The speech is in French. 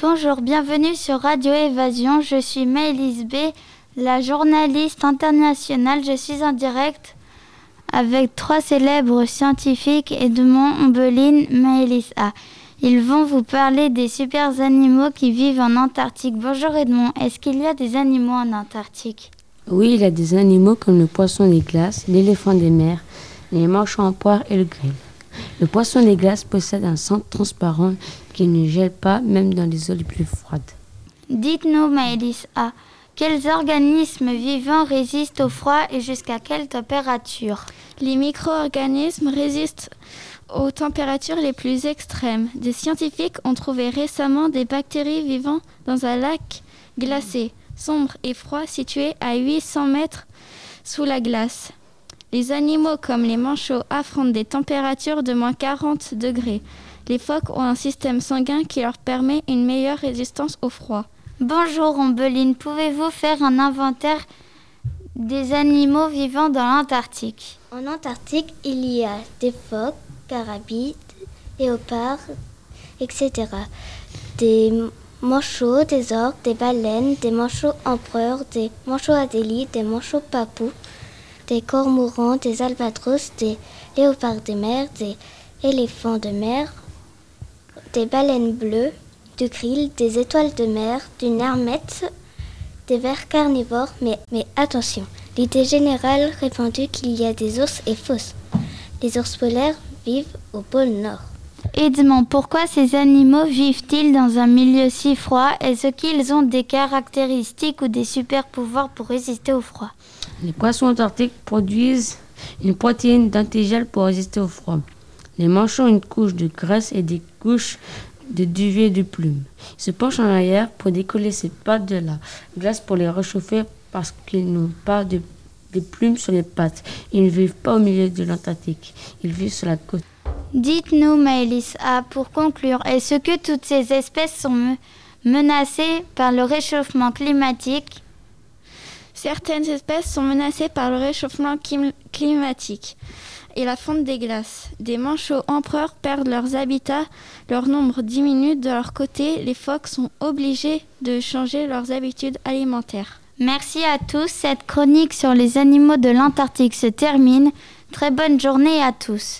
Bonjour, bienvenue sur Radio Évasion. Je suis Maëlys B, la journaliste internationale. Je suis en direct avec trois célèbres scientifiques, Edmond, Ombeline, Maëlys A. Ils vont vous parler des super animaux qui vivent en Antarctique. Bonjour Edmond, est-ce qu'il y a des animaux en Antarctique? Oui, il y a des animaux comme le poisson des glaces, l'éléphant des mers, les manchots en poire et le grille. Le poisson des glaces possède un sang transparent qui ne gèle pas même dans les eaux les plus froides. Dites-nous, Maëlys A, quels organismes vivants résistent au froid et jusqu'à quelle température? Les micro-organismes résistent aux températures les plus extrêmes. Des scientifiques ont trouvé récemment des bactéries vivant dans un lac glacé, sombre et froid situé à 800 mètres sous la glace. Les animaux comme les manchots affrontent des températures de moins 40 degrés. Les phoques ont un système sanguin qui leur permet une meilleure résistance au froid. Bonjour Ombeline, pouvez-vous faire un inventaire des animaux vivant dans l'Antarctique? En Antarctique, il y a des phoques, carabides, léopards, etc. Des manchots, des orques, des baleines, des manchots empereurs, des manchots adélites, des manchots papous, des cormorans, des albatros, des léopards de mer, des éléphants de mer, des baleines bleues, du krill, des étoiles de mer, du nermette, des vers carnivores, mais, mais attention, l'idée générale répandue qu'il y a des ours est fausse. Les ours polaires vivent au pôle Nord. Edmond, pourquoi ces animaux vivent-ils dans un milieu si froid? Est-ce qu'ils ont des caractéristiques ou des super pouvoirs pour résister au froid? Les poissons antarctiques produisent une protéine d'antigel pour résister au froid. Les manchots ont une couche de graisse et des couches de duvet de plumes. Ils se penchent en arrière pour décoller ces pattes de la glace pour les réchauffer parce qu'ils n'ont pas de plumes sur les pattes. Ils ne vivent pas au milieu de l'Antarctique. Ils vivent sur la côte. Dites-nous, Maëlys A, pour conclure, est-ce que toutes ces espèces sont me- menacées par le réchauffement climatique? Certaines espèces sont menacées par le réchauffement clim- climatique et la fonte des glaces. Des manchots empereurs perdent leurs habitats, leur nombre diminue. De leur côté, les phoques sont obligés de changer leurs habitudes alimentaires. Merci à tous. Cette chronique sur les animaux de l'Antarctique se termine. Très bonne journée à tous.